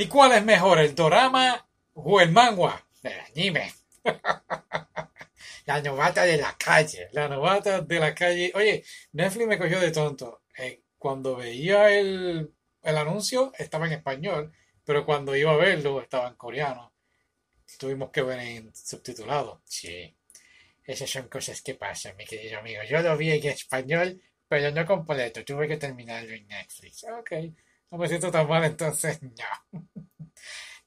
¿Y cuál es mejor, el dorama o el manga? El anime. la novata de la calle. La novata de la calle. Oye, Netflix me cogió de tonto. Eh, cuando veía el, el anuncio estaba en español, pero cuando iba a verlo estaba en coreano. Tuvimos que ver en subtitulado. Sí. Esas son cosas que pasan, mi querido amigo. Yo lo vi en español, pero no completo. Tuve que terminarlo en Netflix. Ok. No me siento tan mal, entonces no.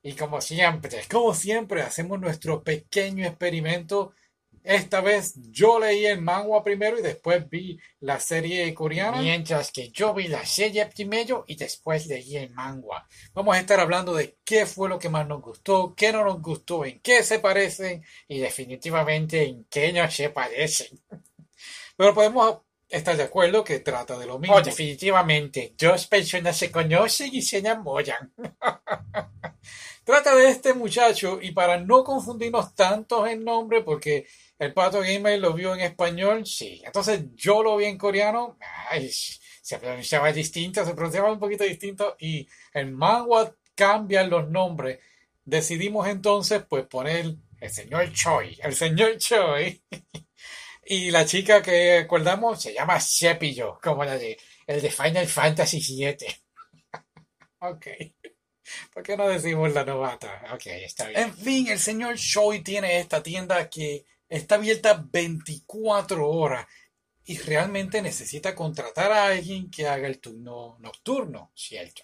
Y como siempre, como siempre, hacemos nuestro pequeño experimento. Esta vez yo leí el manga primero y después vi la serie coreana. Mientras que yo vi la serie primero y después leí el manga. Vamos a estar hablando de qué fue lo que más nos gustó, qué no nos gustó, en qué se parecen y definitivamente en qué no se parecen. Pero podemos estar de acuerdo que trata de lo mismo. Oh, definitivamente, dos personas se conocen y se enamoran. Trata de este muchacho y para no confundirnos tantos en nombre, porque el Pato Gamer lo vio en español, sí. Entonces yo lo vi en coreano, ay, se pronunciaba distinto, se pronunciaba un poquito distinto y el manga cambia los nombres. Decidimos entonces pues poner el señor Choi, el señor Choi. Y la chica que acordamos se llama Sepillo, como la de el de Final Fantasy VII. ok. ¿Por qué no decimos la novata? Ok, está bien. En fin, el señor Choi tiene esta tienda que está abierta 24 horas y realmente necesita contratar a alguien que haga el turno nocturno, ¿cierto?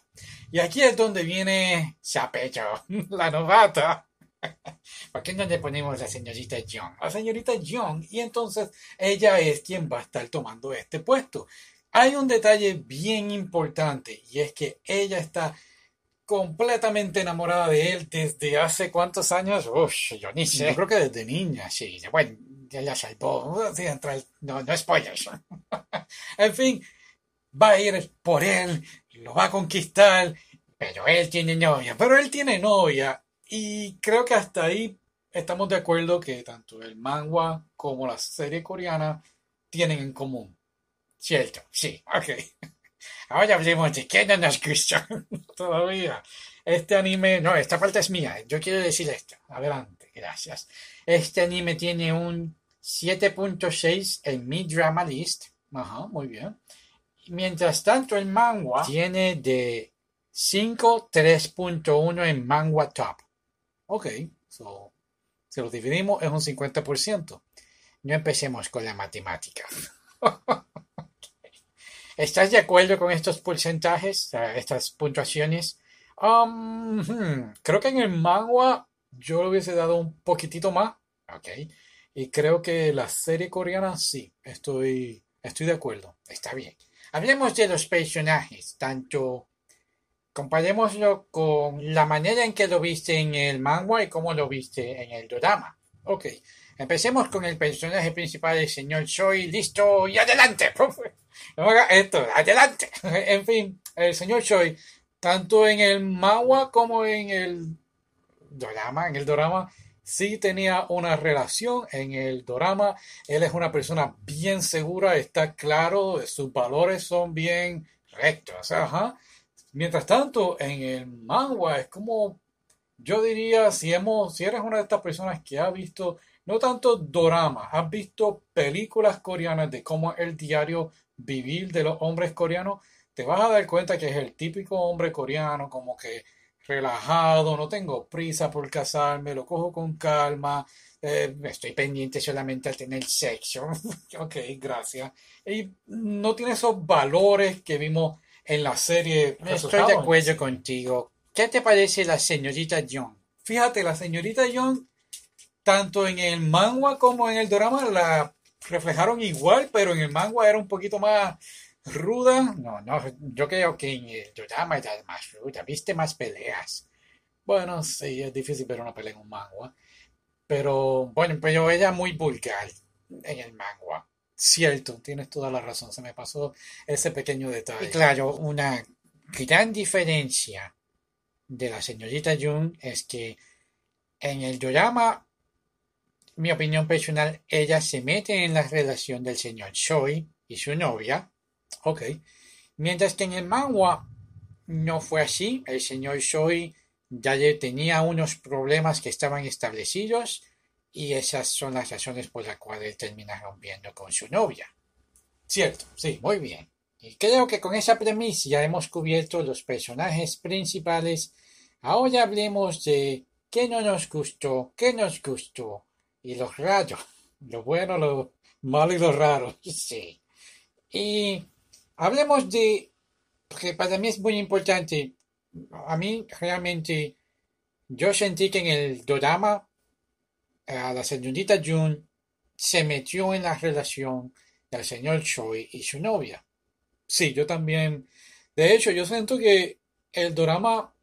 Y aquí es donde viene Chapecho, la novata. ¿Por qué no le ponemos la señorita Young? La señorita Young, y entonces ella es quien va a estar tomando este puesto. Hay un detalle bien importante y es que ella está completamente enamorada de él desde hace cuántos años. Uf, yo ni sé. Yo creo que desde niña, sí. Bueno, ya la salvó. No, no spoilers. en fin, va a ir por él, lo va a conquistar, pero él tiene novia. Pero él tiene novia y creo que hasta ahí estamos de acuerdo que tanto el manga como la serie coreana tienen en común. ¿Cierto? Sí, ok. Ahora hablemos de qué no nos gustó todavía. Este anime, no, esta parte es mía. Yo quiero decir esto. Adelante, gracias. Este anime tiene un 7.6 en mi drama list. Ajá, muy bien. Mientras tanto, el manga tiene de 5, 3.1 en manga top. Ok, so, si lo dividimos es un 50%. No empecemos con la matemática. ¿Estás de acuerdo con estos porcentajes, estas puntuaciones? Um, hmm, creo que en el manga yo le hubiese dado un poquitito más. Ok. Y creo que la serie coreana sí. Estoy, estoy de acuerdo. Está bien. Hablemos de los personajes. Tanto comparémoslo con la manera en que lo viste en el manga y cómo lo viste en el drama. Ok. Empecemos con el personaje principal, el señor Choi. Listo y adelante. esto, adelante. en fin, el señor Choi, tanto en el manga como en el drama, en el drama, sí tenía una relación. En el drama, él es una persona bien segura, está claro, sus valores son bien rectos. Mientras tanto, en el manga es como, yo diría, si, hemos, si eres una de estas personas que ha visto no tanto drama, has visto películas coreanas de cómo el diario vivir de los hombres coreanos, te vas a dar cuenta que es el típico hombre coreano, como que relajado, no tengo prisa por casarme, lo cojo con calma, eh, estoy pendiente solamente al tener sexo. ok, gracias. Y no tiene esos valores que vimos en la serie. Estoy de acuerdo contigo. ¿Qué te parece la señorita Young? Fíjate, la señorita Young, tanto en el manga como en el drama, la reflejaron igual, pero en el manga era un poquito más ruda. No, no, yo creo que en el drama era más ruda, viste más peleas. Bueno, sí, es difícil ver una pelea en un manga. Pero bueno, pero ella muy vulgar en el manga. Cierto, tienes toda la razón, se me pasó ese pequeño detalle. Y claro, una gran diferencia de la señorita Jung es que en el drama mi opinión personal, ella se mete en la relación del señor Choi y su novia. Ok. Mientras que en el manga no fue así. El señor Choi ya tenía unos problemas que estaban establecidos y esas son las razones por las cuales termina rompiendo con su novia. Cierto, sí, muy bien. Y creo que con esa premisa ya hemos cubierto los personajes principales. Ahora hablemos de qué no nos gustó, qué nos gustó y los raros, lo bueno, lo malo y lo raro, sí. Y hablemos de, porque para mí es muy importante, a mí realmente, yo sentí que en el drama a la señorita June se metió en la relación del señor Choi y su novia. Sí, yo también. De hecho, yo siento que el drama,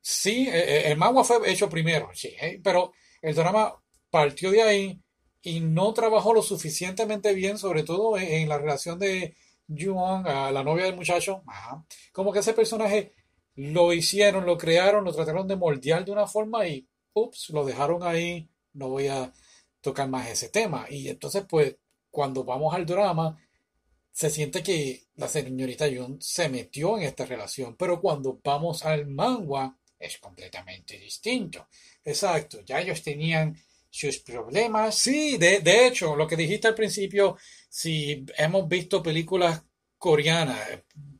sí, e, e, el manga fue hecho primero, sí, ¿eh? pero el drama partió de ahí y no trabajó lo suficientemente bien, sobre todo en, la relación de Juan a la novia del muchacho. Como que ese personaje lo hicieron, lo crearon, lo trataron de moldear de una forma y, ups, lo dejaron ahí. No voy a tocar más ese tema. Y entonces, pues, cuando vamos al drama, se siente que la señorita Jun se metió en esta relación, pero cuando vamos al manga es completamente distinto. Exacto, ya ellos tenían sus problemas. Sí, de, de hecho, lo que dijiste al principio, si hemos visto películas coreanas,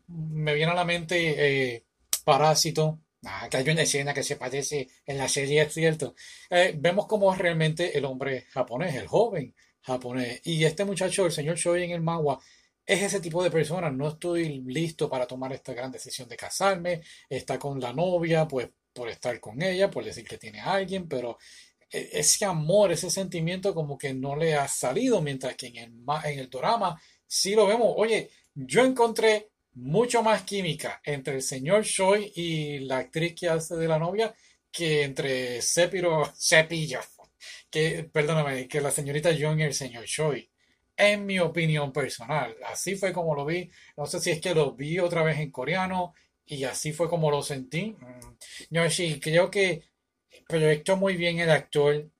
me viene a la mente eh, Parásito. Ah, que hay una escena que se parece en la serie, es cierto. Eh, vemos cómo es realmente el hombre japonés, el joven japonés. Y este muchacho, el señor Choi en el manga, es ese tipo de persona. No estoy listo para tomar esta gran decisión de casarme. Está con la novia, pues por estar con ella, por decir que tiene a alguien, pero e, ese amor, ese sentimiento como que no le ha salido, mientras que en el, en el drama sí lo vemos. Oye, yo encontré mucho más química entre el señor Choi y la actriz que hace de la novia que entre Sepiro, Cepillo, que, perdóname, que la señorita Young y el señor Choi. En mi opinión personal, así fue como lo vi. No sé si es que lo vi otra vez en coreano y así fue como lo sentí. Mm, no, sí, creo que proyectó muy bien el actor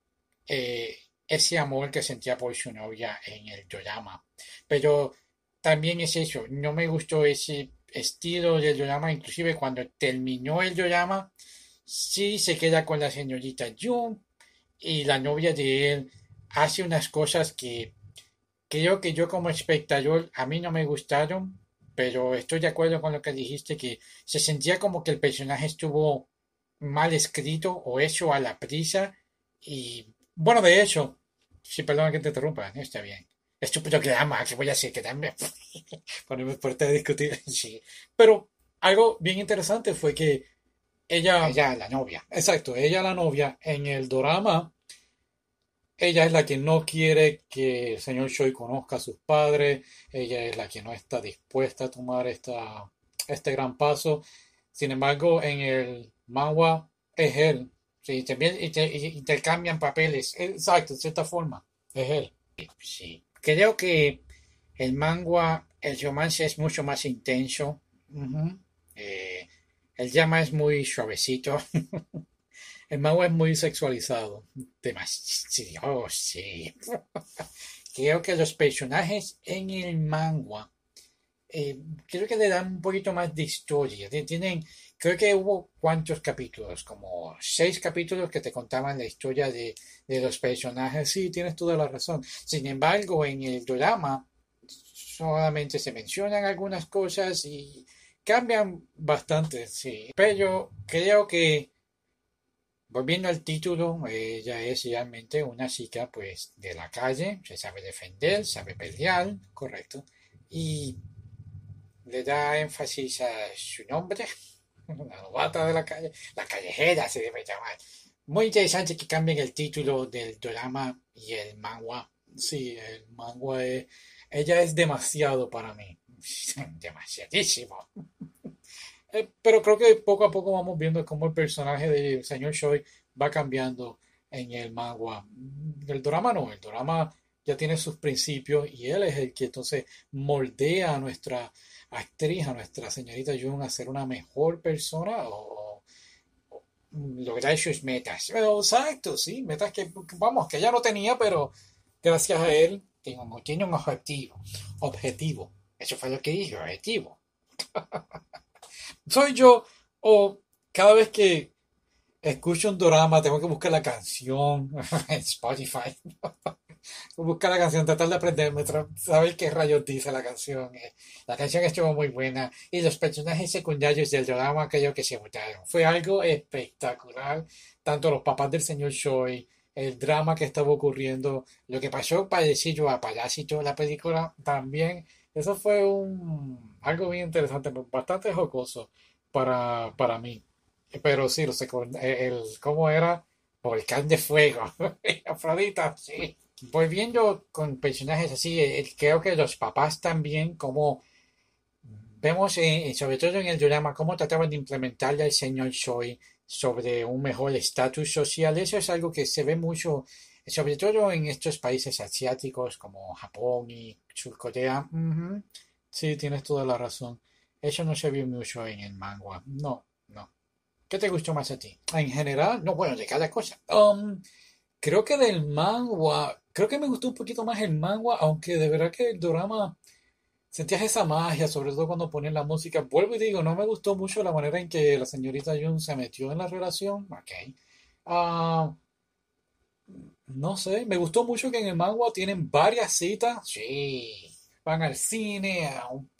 eh, ese amor que sentía por su novia en el drama. Pero también es eso, no me gustó ese estilo del drama, inclusive cuando terminó el drama, sí se queda con la señorita Jung y la novia de él hace unas cosas que creo que yo como espectador a mí no me gustaron, pero estoy de acuerdo con lo que dijiste, que se sentía como que el personaje estuvo mal escrito o hecho a la prisa y bueno, de hecho, si perdona que te interrumpa, está bien estúpido que ama, que voy a decir que también ponemos fuerte a discutir. Sí. Pero algo bien interesante fue que ella. Ella, la novia. Exacto, ella, la novia, en el drama, ella es la que no quiere que el señor Choi conozca a sus padres, ella es la que no está dispuesta a tomar esta, este gran paso. Sin embargo, en el manga es él. Sí, también intercambian papeles. Exacto, de cierta forma. Es él. Sí. Creo que el manga, el romance es mucho más intenso. Eh, el llama es muy suavecito. el manga es muy sexualizado. Demasiado, sí. creo que los personajes en el manga eh, creo que le dan un poquito más de historia. Tienen, creo que hubo cuántos capítulos, como seis capítulos que te contaban la historia de, los personajes. Sí, tienes toda la razón. Sin embargo, en el drama solamente se mencionan algunas cosas y cambian bastante, sí. Pero creo que, volviendo al título, ella es realmente una chica, pues, de la calle, se sabe defender, sabe pelear, correcto. Y le da énfasis a su nombre, la novata de la calle, la callejera se debe llamar. Muy interesante que cambien el título del drama y el manga. Sí, el manga es, ella es demasiado para mí. Demasiadísimo. Eh, pero creo que poco a poco vamos viendo cómo el personaje del señor Choi va cambiando en el manga. El drama no, el drama ya tiene sus principios y él es el que entonces moldea a nuestra actriz, a nuestra señorita Jung, a ser una mejor persona o, lograr sus metas. Exacto, sí, metas que, vamos, que ella no tenía, pero gracias a él un, tiene un objetivo. Objetivo. Eso fue lo que dije, objetivo. Soy yo, o cada vez que escucho un drama, tengo que buscar la canción en Spotify. buscar la canción, tratar de aprenderme, saber qué rayos dice la canción. Eh. La canción estuvo muy buena y los personajes secundarios del drama creo que se votaron. Fue algo espectacular. Tanto los papás del señor Choi, el drama que estaba ocurriendo, lo que pasó parecido a Parásito, la película también. Eso fue un algo bien interesante, bastante jocoso para, para mí. Pero sí, lo sé, el, ¿cómo era? Volcán de fuego. Afrodita, sí. Volviendo con personajes así, creo que los papás también, como vemos, sobre todo en el drama, cómo trataban de implementarle al señor Choi sobre un mejor estatus social. Eso es algo que se ve mucho, sobre todo en estos países asiáticos como Japón y Surcorea. Sí, tienes toda la razón. Eso no se vio mucho en el manga. No, no. ¿Qué te gustó más a ti? En general, no, bueno, de cada cosa. Um, creo que del manga, creo que me gustó un poquito más el manga, aunque de verdad que el drama sentías esa magia, sobre todo cuando ponen la música. Vuelvo y digo, no me gustó mucho la manera en que la señorita Jun se metió en la relación. Ok. Ah, no sé, me gustó mucho que en el manga tienen varias citas. Sí van al cine, a un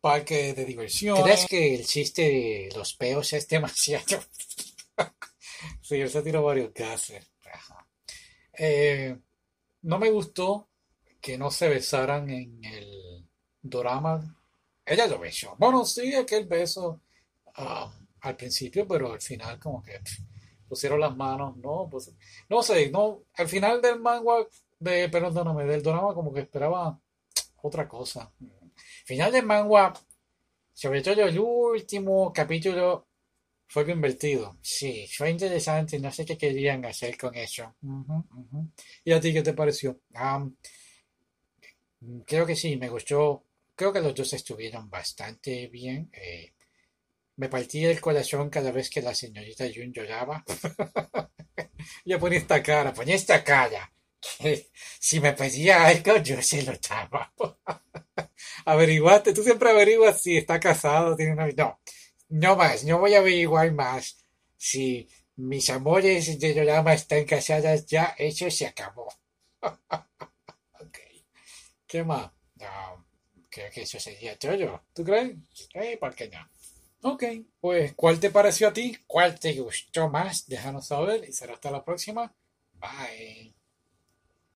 parque de diversión. ¿Crees que el chiste de los peos es demasiado? sí, él se tiró varios gases. Eh, no me gustó que no se besaran en el drama. Ella lo besó. Bueno, sí, aquel beso um, al principio, pero al final como que pusieron las manos, no, pues, no sé, no, al final del manga, de, perdóname, del drama como que esperaba otra cosa. Final de manga, sobre todo el último capítulo, fue invertido. Sí, fue interesante. No sé qué querían hacer con eso. ¿Y a ti qué te pareció? creo que sí, me gustó. Creo que los dos estuvieron bastante bien. Eh, me partía el corazón cada vez que la señorita Jun lloraba. Yo ponía esta cara, ponía esta cara si me pedía algo, yo se lo daba. Averiguaste, tú siempre averiguas si está casado, tiene una... No, no más, no voy a averiguar más. Si mis amores de drama están casadas, ya eso se acabó. ok. ¿Qué más? Creo que eso sería todo. ¿Tú crees? Eh, ¿por qué no? Ok, pues ¿cuál te pareció a ti? ¿Cuál te gustó más? Déjanos saber y será hasta la próxima. Bye.